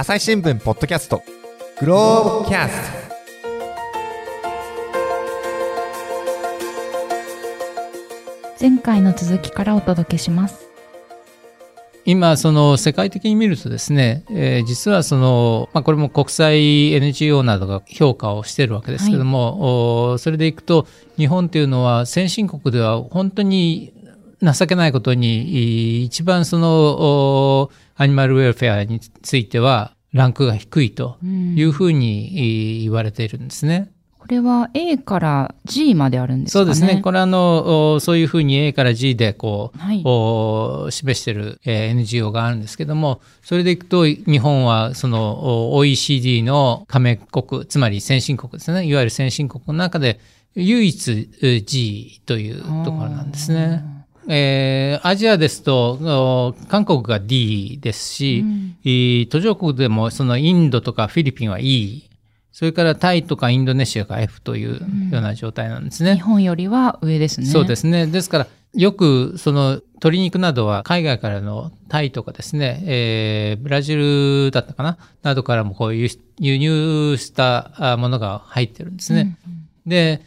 朝日新聞ポッドキャスト。グローブキャスト。前回の続きからお届けします。今、その世界的に見るとですね、えー実はその、まあ、これも国際 NGO などが評価をしているわけですけども、おそれでいくと、日本っていうのは先進国では本当に情けないことに、い一番その、おアニマルウェルフェアについては、ランクが低いというふうにい言われているんですね。これは A から G まであるんですかね？そうですね。これあの、おそういうふうに A から G でこう、はいお示している、えー NGO があるんですけども、それでいくと日本はそのお OECD の加盟国、つまり先進国ですね。いわゆる先進国の中で唯一えー G というところなんですね。えーアジアですと、お韓国が D ですし、えー途上国でもそのインドとかフィリピンは E、それからタイとかインドネシアが F というような状態なんですね。日本よりは上ですねそうですね。ですから、よくその鶏肉などは海外からのタイとかですね、えーブラジルだったかな？などからもこう輸入したあものが入ってるんですね。で、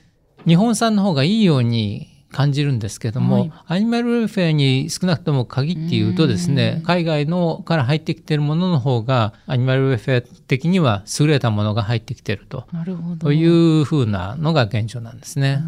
日本産の方がいいように感じるんですけども、はい。アニマルウェルフェアに少なくとも限って言うとですね、海外のから入ってきてるものの方が、アニマルウェルフェア的には優れたものが入ってきてると。なるほど。というふうなのが現状なんですね。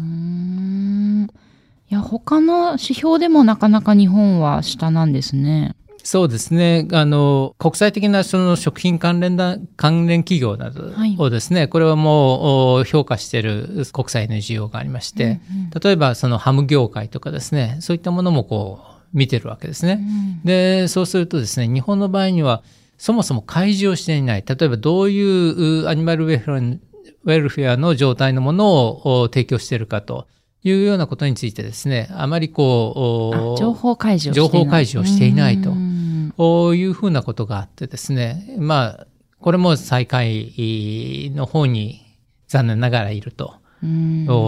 いや他の指標でもなかなか日本は下なんですねそうですね。あの、国際的なその食品関連だ、関連企業などはいをですね、これはもうお評価している国際 NGO がありまして、例えばそのハム業界とかですね、そういったものもこう見てるわけですね。で、そうするとですね、日本の場合には、そもそも開示をしていない。例えばどういううアニマルウェルフェアウェルフェアの状態のものをお提供しているかというようなことについてですね、あまりこう、情報開示をしていないとうんこういうふうなことがあってですね、まあ、これも最下位の方に残念ながらいると、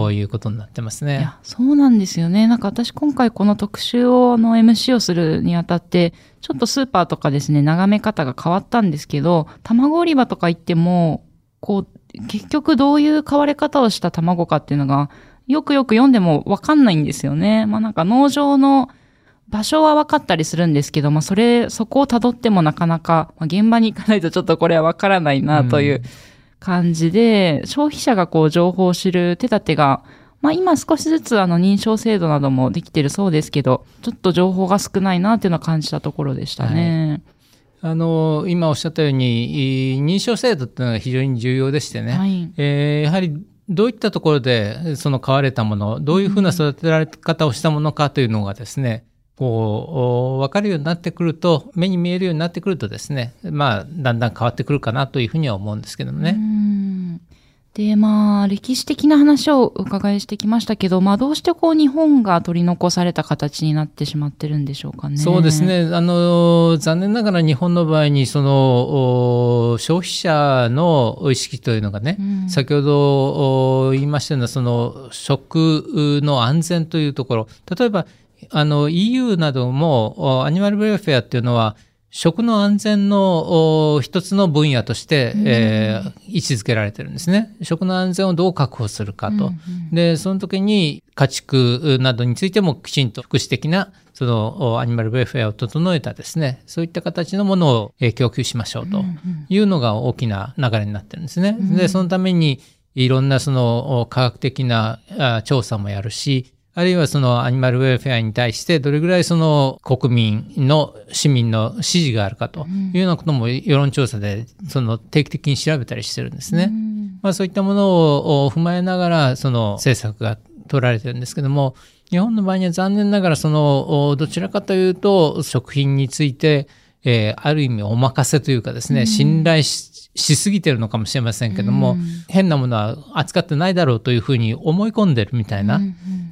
ういうことになってますね。いやそうなんですよねなんか私今回この特集をあの MC をするにあたってちょっとスーパーとかですね眺め方が変わったんですけど卵売り場とか行ってもこう結局どういう買われ方をした卵かっていうのがよくよく読んでもわかんないんですよね。まあなんか農場の場所は分かったりするんですけど、まあそれ、そこを辿ってもなかなか、まあ、現場に行かないとちょっとこれは分からないなという感じで、消費者がこう情報を知る手立てが、まあ今少しずつあの認証制度などもできてるそうですけど、ちょっと情報が少ないなっていうのを感じたところでしたね。あの、今おっしゃったように、い認証制度っていうのが非常に重要でしてね、はい。えーやはりどういったところでその買われたもの、どういうふうな育てられ方をしたものかというのがですね、こう、お分かるようになってくると、目に見えるようになってくるとですね、まあ、だんだん変わってくるかなというふうには思うんですけどもね。うんで、まあ、歴史的な話をお伺いしてきましたけど、まあ、どうしてこう、日本が取り残された形になってしまってるんでしょうかね。そうです。ね。あの、残念ながら日本の場合に、その、お消費者の意識というのがね、うん先ほどお言いましたような、その、食の安全というところ、例えば、あの、EU なども、おアニマルウェルフェアっていうのは、食の安全のお一つの分野として、えー位置づけられてるんですね。食の安全をどう確保するかと。で、その時に家畜などについてもきちんと福祉的な、そのおアニマルウェルフェアを整えたですね、そういった形のものをえー供給しましょうというのが大きな流れになってるんですね。で、そのためにいろんなそのお科学的なあ調査もやるし、あるいはそのアニマルウェルフェアに対してどれぐらいその国民の市民の支持があるかというようなことも世論調査でその定期的に調べたりしてるんですね。まあそういったものをお踏まえながらその政策が取られてるんですけども、日本の場合には残念ながらそのおどちらかというと食品について、えーある意味お任せというかですね、信頼ししすぎてるのかもしれませんけども、変なものは扱ってないだろうというふうに思い込んでるみたいな、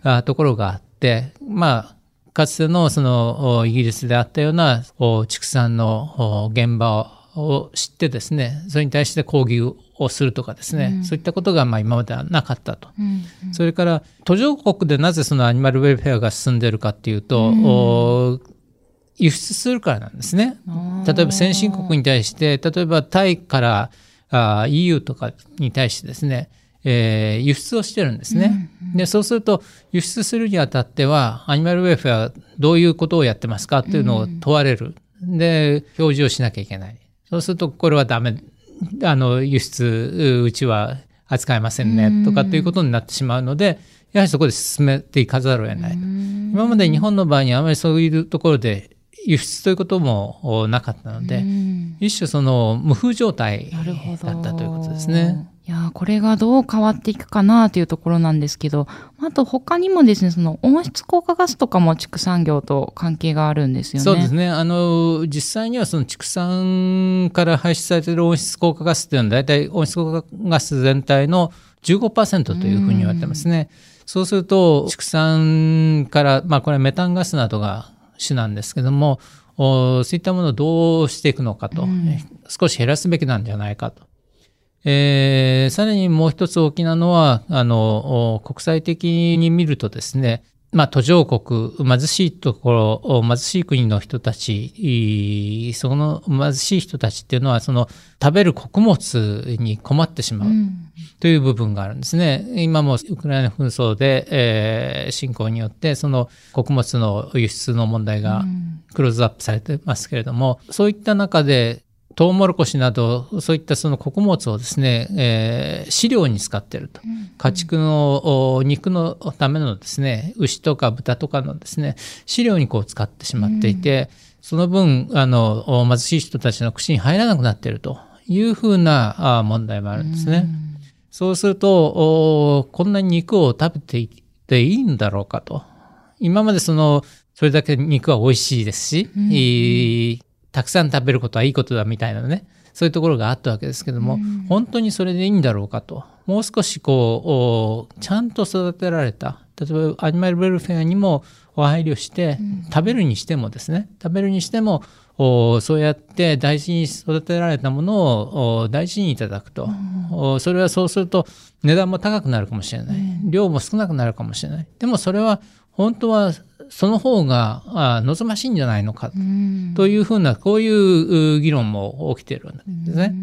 あところがあって、まあ、かつてのそのおイギリスであったようなお畜産のお現場を知ってですね、それに対して抗議をするとかですね、そういったことがまあ今まではなかったと。それから途上国でなぜそのアニマルウェルフェアが進んでいるかっていうと、お輸出するからなんですね。例えば先進国に対して、例えばタイからあ EU とかに対してですね、えー輸出をしてるんですね。で、そうすると、輸出するにあたっては、アニマルウェルフェアどういうことをやってますかっていうのを問われる。で、表示をしなきゃいけない。そうすると、これはダメ。あの、輸出、うちは扱えませんね、とかっていうことになってしまうので、やはりそこで進めていかざるを得ない。今まで日本の場合にあまりそういうところで輸出ということもおなかったので、うん一種その無風状態。だったということですね。。いやーこれがどう変わっていくかなというところなんですけど、あと他にもですね、その温室効果ガスとかも畜産業と関係があるんですよね。そうですね。あの、実際にはその畜産から排出されている温室効果ガスっていうのは大体温室効果ガス全体の15%というふうに言われてますね。そうすると畜産から、まあこれはメタンガスなどが主なんですけども、おそういったものをどうしていくのかと、うん少し減らすべきなんじゃないかと。えーさらにもう一つ大きなのは、あの、お国際的に見るとですね、まあ、途上国、貧しいところ、お貧しい国の人たち、いその貧しい人たちっていうのは、その食べる穀物に困ってしまう。うん。という部分があるんですね。今もウクライナ紛争で、えー侵攻によって、その穀物の輸出の問題がうん。クローズアップされてますけれども、そういった中で、トウモロコシなど、そういったその穀物をですね、えー飼料に使っていると。家畜のお肉のためのですね、牛とか豚とかのですね、飼料にこう使ってしまっていて、その分、あの、お貧しい人たちの口に入らなくなっているというふうなあ問題もあるんですね。そうすると、おこんなに肉を食べていっていいんだろうかと。今までその、それだけ肉は美味しいですし、うんたくさん食べることはいいことだみたいなね、そういうところがあったわけですけども、うん。本当にそれでいいんだろうかと。もう少しこう、おちゃんと育てられた。例えばアニマルウェルフェアにもお配慮して、食べるにしてもですね、食べるにしても、おそうやって大事に育てられたものをお大事にいただくと、おそれはそうすると値段も高くなるかもしれない、量も少なくなるかもしれない。でもそれは本当はその方があ望ましいんじゃないのかうん。というふうなこういうう議論も起きているんですね。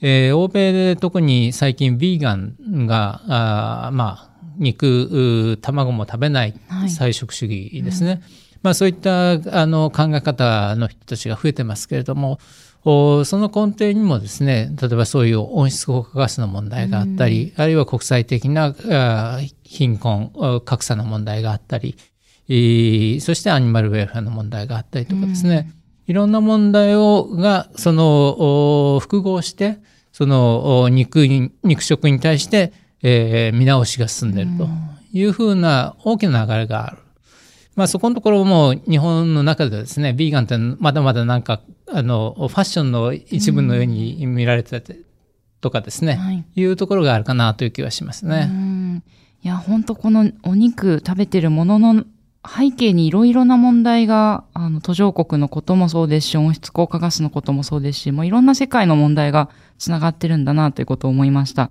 えー欧米で特に最近ビーガンがまあ肉う卵も食べないはい。菜食主義ですね、まあ、そういったあの考え方の人たちが増えてますけれどもおその根底にもですね例えばそういう温室効果ガスの問題があったり、あるいは国際的な貧困あ格差の問題があったり、えーそしてアニマルウェルフェアの問題があったりとかですね、いろんな問題をがそのお複合してそのお肉に肉食に対して、えー見直しが進んでいるというふうな大きな流れがある。まあそこのところも日本の中ではですね、ビーガンってまだまだなんか、あの、ファッションの一部のように見られてたとかですね、はい。いうところがあるかなという気はしますうね。ん。いや、本当このお肉食べてるものの背景にいろいろな問題が、あの、途上国のこともそうですし、温室効果ガスのこともそうですし、もういろんな世界の問題がつながってるんだなということを思いました。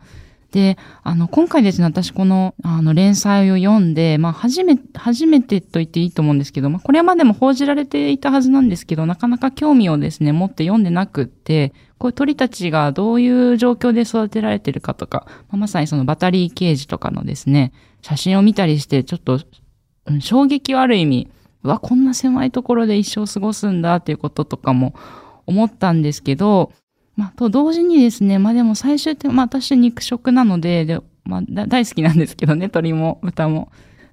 で、あの、今回ですね、私この、あの、連載を読んで、まあ、初め、初めてと言っていいと思うんですけど、まあ、これまでも報じられていたはずなんですけど、なかなか興味をですね、持って読んでなくって、こういう鳥たちがどういう状況で育てられてるかとか、まあまさにそのバタリーケージとかのですね、写真を見たりして、ちょっと、うん衝撃はある意味、うわ、こんな狭いところで一生過ごすんだっていうこととかも思ったんですけど、まあ、と同時にですね、まあでも最終的に、まあ私肉食なので、で、まあ大好きなんですけどね、鶏も豚も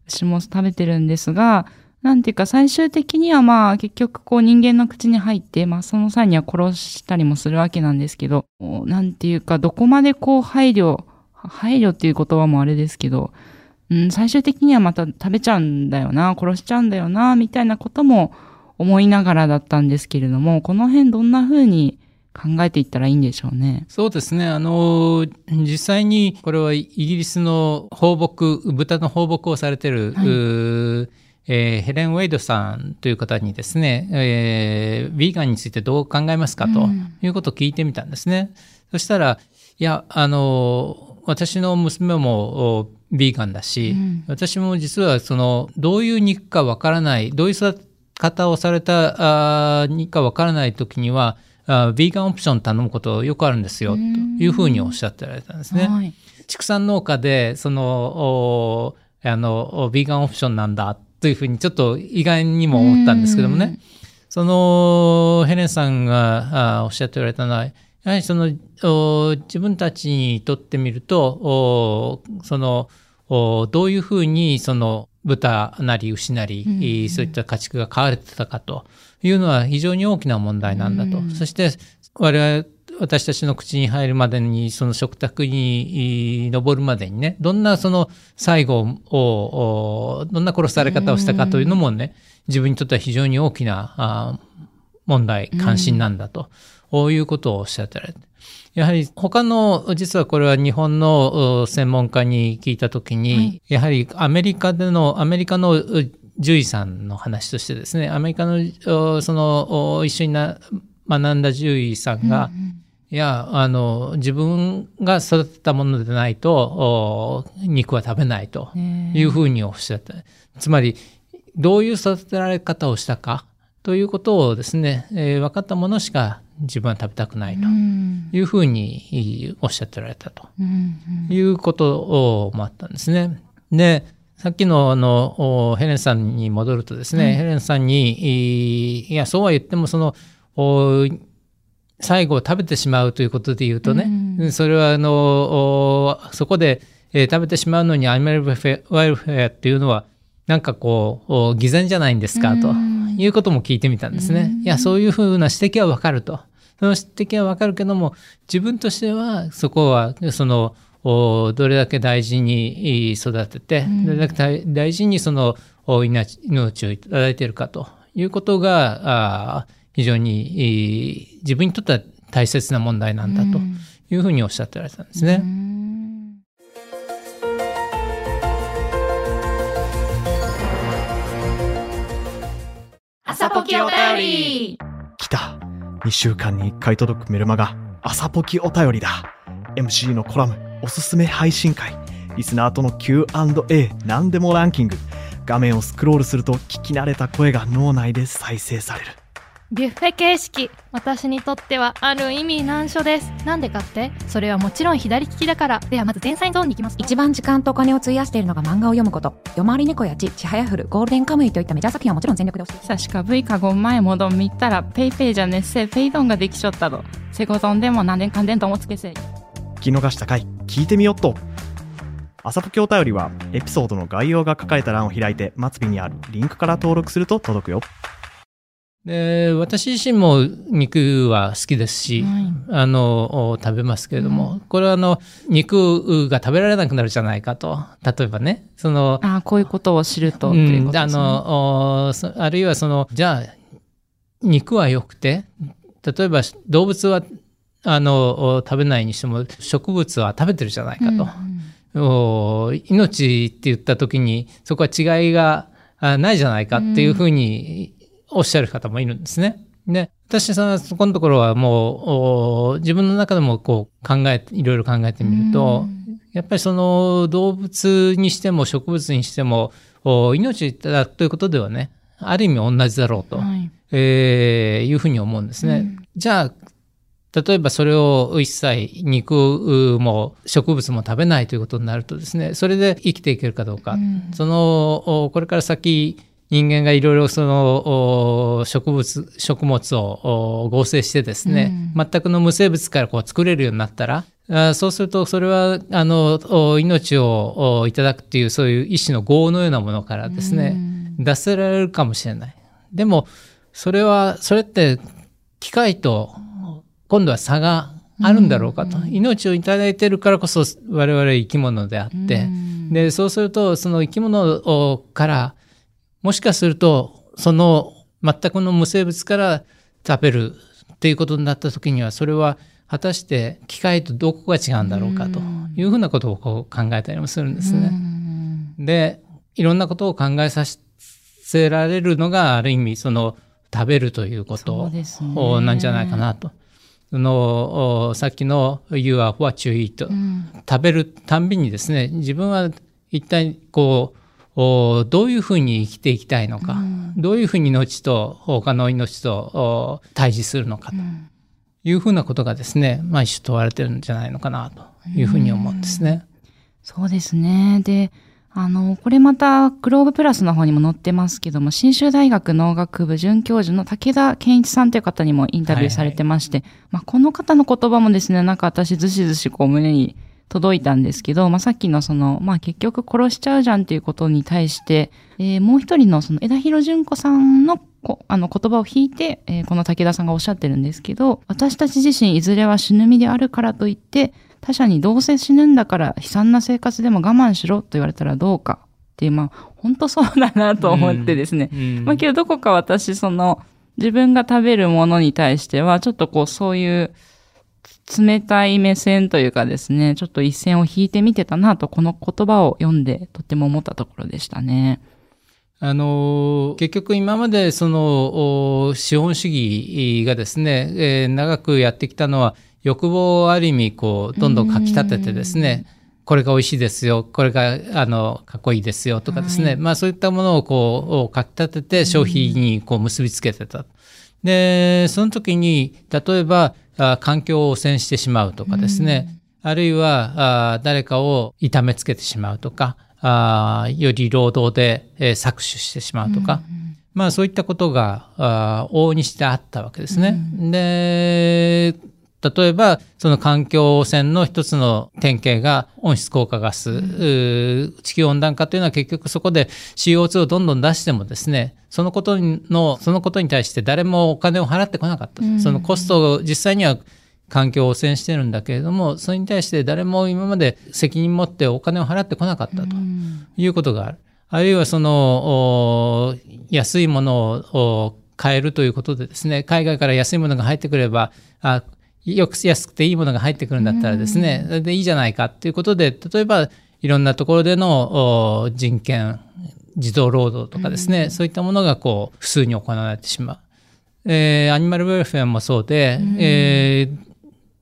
牛も食べてるんですが、なんていうか最終的にはまあ結局こう人間の口に入って、まあその際には殺したりもするわけなんですけど、なんていうかどこまでこう配慮、配慮っていう言葉もあれですけど、うん、最終的にはまた食べちゃうんだよな、殺しちゃうんだよな、みたいなことも思いながらだったんですけれども、この辺どんな風に考えていったらいいんでしょうね。そうですね。あの、実際にこれはイギリスの放牧、豚の放牧をされてる、はいえーヘレン・ウェイドさんという方にですね、えー、ヴィーガンについてどう考えますかとうんいうことを聞いてみたんですね。そしたら、いや、あの、私の娘もおヴィーガンだし、うん私も実はその、どういう肉かわからない、どういう育方をされたあにかわからない時にはあビーガンオプション頼むことよくあるんですよというふうにおっしゃってられたんですね。はい。畜産農家でそのおあのビーガンオプションなんだというふうにちょっと意外にも思ったんですけどもね。そのヘレンさんがあおっしゃっておられたのはやはりそのお自分たちにとってみるとおそのおどういうふうにその豚なり牛なり、うんいそういった家畜が飼われてたかというのは非常に大きな問題なんだと。うんそして我々私たちの口に入るまでにその食卓にい上るまでにねどんなその最後をおどんな殺され方をしたかというのもね自分にとっては非常に大きなあ問題関心なんだと、こういうことをおっしゃってられて。やはり他の実はこれは日本のお専門家に聞いた時に、はい。やはりアメリカでのアメリカのう獣医さんの話としてですねアメリカのおそのお一緒にな学んだ獣医さんが、いや、あの、自分が育てたものでないと、お肉は食べないというふうにおっしゃって、つまり、どういう育てられ方をしたかということをですね、えー分かったものしか自分は食べたくないと。うん。いうふうにおっしゃってられたと。うんいうこともあったんですね。で、さっきのあのおヘレンさんに戻るとですね、はい。ヘレンさんに、いいや、そうは言っても、その、お最後食べてしまうということで言うとね、うん。それはあのおそこで、えー食べてしまうのにアニマルウェルフェアっていうのはなんかこうお偽善じゃないんですかと。うんいうことも聞いてみたんですね。うんいやそういうふうな指摘はわかると。その指摘はわかるけども自分としてはそこはそのおどれだけ大事にい育てて、うんどれだけ大大事にそのお命命をいただいているかということが非常に自分にとっては大切な問題なんだとうんいうふうにおっしゃってられたんですね。朝ポキお便り。来た。2週間に1回届くメルマガ。朝ポキお便りだ。MC のコラムおすすめ配信会。リスナーとの Q&A 何でもランキング。画面をスクロールすると聞き慣れた声が脳内で再生される。ビュッフェ形式私にとってはある意味難所です。なんでかって？それはもちろん左利きだから。ではまず前菜ゾーンに行きます。一番時間とお金を費やしているのが漫画を読むこと。夜回り猫やちちはやふるゴールデンカムイといったメジャー作品はもちろん全力で押し。てさしか V かご前もどんみったらペイペイじゃねっせペイドンができちょったどせごぞんでもなんでんかんでんともつけせ聞き逃したかい聞いてみよっと。朝ポケお便りはエピソードの概要が書かれた欄を開いて末尾にあるリンクから登録すると届くよ。で私自身も肉は好きですし、はい。あのお食べますけれども、これはあの肉が食べられなくなるじゃないかと。例えばねそのああこういうことを知ると、うあのあるいはそのじゃあ肉は良くて例えば動物はあのお食べないにしても植物は食べてるじゃないかと。お命って言った時にそこは違いがあないじゃないかっていうふうにおっしゃる方もいるんですね。で私はそこのところはもうお自分の中でもこう考えいろいろ考えてみると、やっぱりその動物にしても植物にしてもお命だということではねある意味同じだろうと、はい。えーいうふうに思うんですね。じゃあ例えばそれを一切肉も植物も食べないということになるとですねそれで生きていけるかどうか、うん。そのおこれから先人間がいろいろそのお植物食物をお合成してですね、全くの無生物からこう作れるようになったらあそうするとそれはあのお命をおいただくっていうそういう一種の業のようなものからですね、出せられるかもしれない。でもそれはそれって機械と今度は差があるんだろうかと、命をいただいてるからこそ我々生き物であって、でそうするとその生き物をからもしかするとその全くの無生物から食べるっていうことになった時にはそれは果たして機械とどこが違うんだろうかというふうなことをこう考えたりもするんですね。でいろんなことを考えさせられるのがある意味その食べるというこそとなんじゃないかなと。そのおさっきの「You are what you eat」食べるたんびにですね自分は一体こうおどういうふうに生きていきたいのか、うん。どういうふうに命と他の命とお対峙するのかと。いうふうなことがですね、まあ一種問われてるんじゃないのかなと。いうふうに思うんですね。そうですね。で、あの、これまた、グローブプラスの方にも載ってますけども、信州大学農学部准教授の武田健一さんという方にもインタビューされてまして、まあ、この方の言葉もですね、なんか私ずしずしこう胸に届いたんですけど、まあ、さっきのその、まあ、結局殺しちゃうじゃんっていうことに対して、えーもう一人のその枝広純子さんのこあの言葉を引いて、えーこの武田さんがおっしゃってるんですけど、私たち自身いずれは死ぬ身であるからといって、他者にどうせ死ぬんだから悲惨な生活でも我慢しろと言われたらどうかっていう、まあ、本当そうだなと思ってですね。うんまあ、けどどこか私、その、自分が食べるものに対しては、ちょっとこう、そういう、冷たい目線というかですね、ちょっと一線を引いてみてたなと、この言葉を読んで、とっても思ったところでしたね。あの結局今までそのお資本主義がですね、えー長くやってきたのは欲望をある意味こうどんどんかき立ててですねこれが美味しいですよこれがあのかっこいいですよとかですね、はいまあそういったものをこうかき立てて消費にこう結びつけてた。でその時に例えばあ環境を汚染してしまうとかですね、あるいはあ誰かを痛めつけてしまうとかあより労働で、えー搾取してしまうとか、まあそういったことがあ往々にしてあったわけですね。で例えばその環境汚染の一つの典型が温室効果ガス、地球温暖化というのは結局そこで CO2 をどんどん出してもですねそのことのそのことに対して誰もお金を払ってこなかった、うん。そのコストを実際には環境を汚染してるんだけれどもそれに対して誰も今まで責任持ってお金を払ってこなかったということがある。あるいはそのお安いものをお買えるということでですね海外から安いものが入ってくればあよく安くていいものが入ってくるんだったらですね、それでいいじゃないかということで例えばいろんなところでのお人権児童労働とかですね、そういったものがこう普通に行われてしまう。えーアニマルウェルフェアもそうで、えー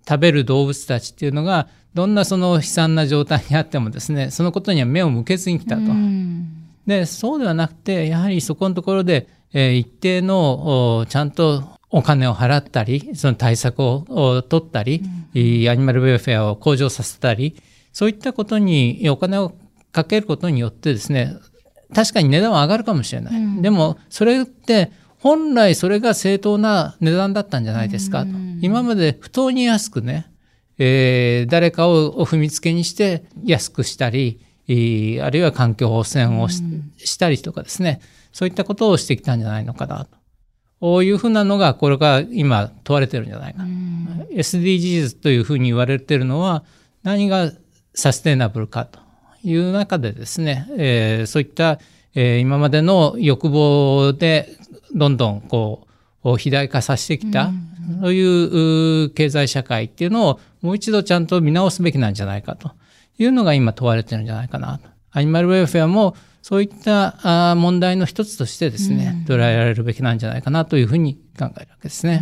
食べる動物たちっていうのがどんなその悲惨な状態にあってもですねそのことには目を向けずに来たと。でそうではなくてやはりそこのところで、えー一定のおちゃんとお金を払ったりその対策をお取ったり、いいアニマルウェルフェアを向上させたりそういったことにお金をかけることによってですね確かに値段は上がるかもしれない、でもそれって本来それが正当な値段だったんじゃないですか。と、今まで不当に安くね、えー誰かをお踏みつけにして安くしたり、えーあるいは環境汚染をし,、したりとかですね。そういったことをしてきたんじゃないのかなとこういうふうなのがこれが今問われてるんじゃないか、SDGs というふうに言われてるのは何がサステイナブルかという中でですね、えーそういった、えー今までの欲望でどんどんこう肥大化させてきた、そういうう経済社会っていうのをもう一度ちゃんと見直すべきなんじゃないかというのが今問われてるんじゃないかなと。アニマルウェルフェアもそういった問題の一つとしてですね、捉えられるべきなんじゃないかなというふうに考えるわけですね。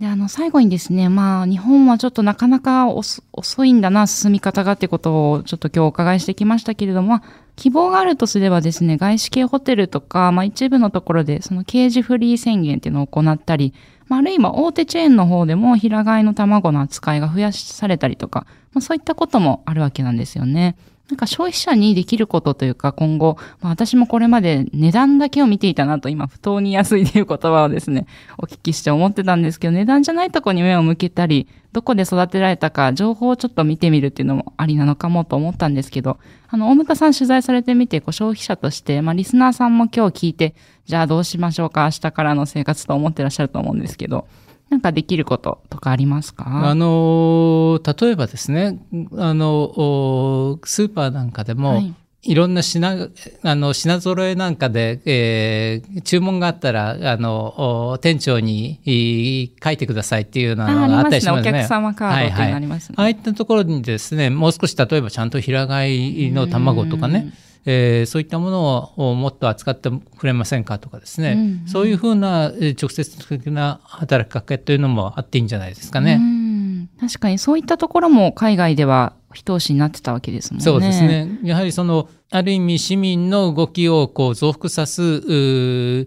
で、あの、最後にですね、まあ、日本はちょっとなかなか遅遅いんだな、進み方がってことをちょっと今日お伺いしてきましたけれども、まあ希望があるとすればですね、外資系ホテルとか、まあ一部のところでそのケージフリー宣言っていうのを行ったり、まあ、あるいは大手チェーンの方でも平飼いの卵の扱いが増やされたりとか、まあそういったこともあるわけなんですよね。なんか消費者にできることというか今後、まあ私もこれまで値段だけを見ていたなと今不当に安いという言葉をですね、お聞きして思ってたんですけど、値段じゃないとこに目を向けたり、どこで育てられたか情報をちょっと見てみるっていうのもありなのかもと思ったんですけど、あの、大牟田さん取材されてみて、こう消費者として、まあリスナーさんも今日聞いて、じゃあどうしましょうか、明日からの生活と思ってらっしゃると思うんですけど、なんかできることかありますか？あの例えばですねあのおスーパーなんかでも、はいい、ろんな品あの品揃えなんかで、えー注文があったらあのお店長にい書いてくださいっていうようなああのがあったりますね。おりしますね。客様カードってりますね。ああいったところにですね、もう少し例えばちゃんと平飼いの卵とかね、えーそういったものをもっと扱ってくれませんかとかですね、うんうんそういうふうなえー直接的な働きかけというのもあっていいんじゃないですかね。うん確かにそういったところも海外では一押しになってたわけですもんね。そうです。ね。やはりその、ある意味市民の動きをこう増幅さす、え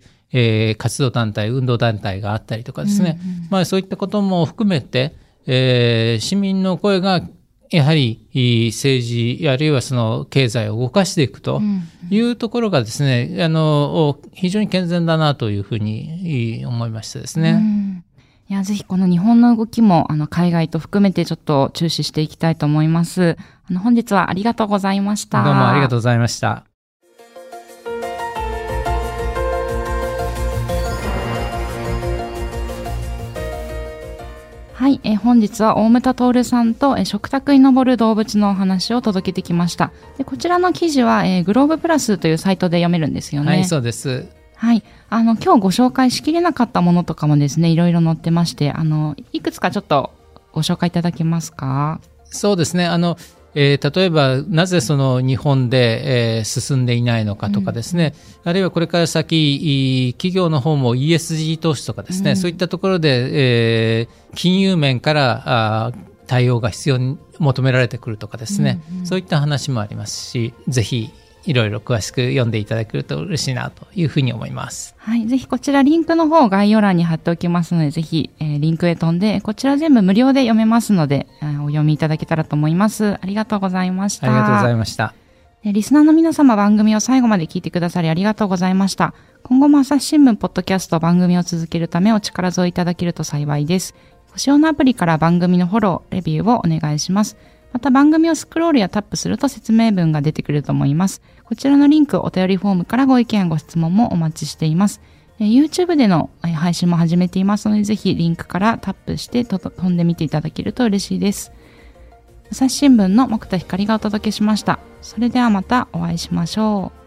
ー活動団体、運動団体があったりとかですね。まあそういったことも含めて、えー市民の声がやはり政治、あるいはその経済を動かしていくというところがですね、あの、非常に健全だなというふうにい思いましたですね。うんいや、ぜひこの日本の動きも、あの、海外と含めてちょっと注視していきたいと思います。あの、本日はありがとうございました。どうもありがとうございました。はい、えー本日は大牟田徹さんと、えー食卓に登る動物のお話を届けてきました。でこちらの記事は、えーグローブプラスというサイトで読めるんですよね。はい、そうです。はい。あの、今日ご紹介しきれなかったものとかもですね、いろいろ載ってまして、あの、いくつかちょっとご紹介いただけますか？そうですね。あの、えー例えば、なぜその日本で、えー進んでいないのかとかですね、あるいはこれから先、い企業の方も ESG 投資とかですね、そういったところで、えー金融面からあー対応が必要に求められてくるとかですね、そういった話もありますし、ぜひ、いろいろ詳しく読んでいただけると嬉しいなというふうに思います。はい。ぜひこちらリンクの方を概要欄に貼っておきますので、ぜひ、えーリンクへ飛んで、こちら全部無料で読めますので、えーお読みいただけたらと思います。ありがとうございました。ありがとうございました。えーリスナーの皆様番組を最後まで聞いてくださりありがとうございました。今後も朝日新聞ポッドキャスト番組を続けるためお力添えいただけると幸いです。ご使用のアプリから番組のフォロー、レビューをお願いします。また番組をスクロールやタップすると説明文が出てくると思います。こちらのリンク、お便りフォームからご意見ご質問もお待ちしています。YouTube での配信も始めていますので、ぜひリンクからタップして飛んでみていただけると嬉しいです。朝日新聞の木田光がお届けしました。それではまたお会いしましょう。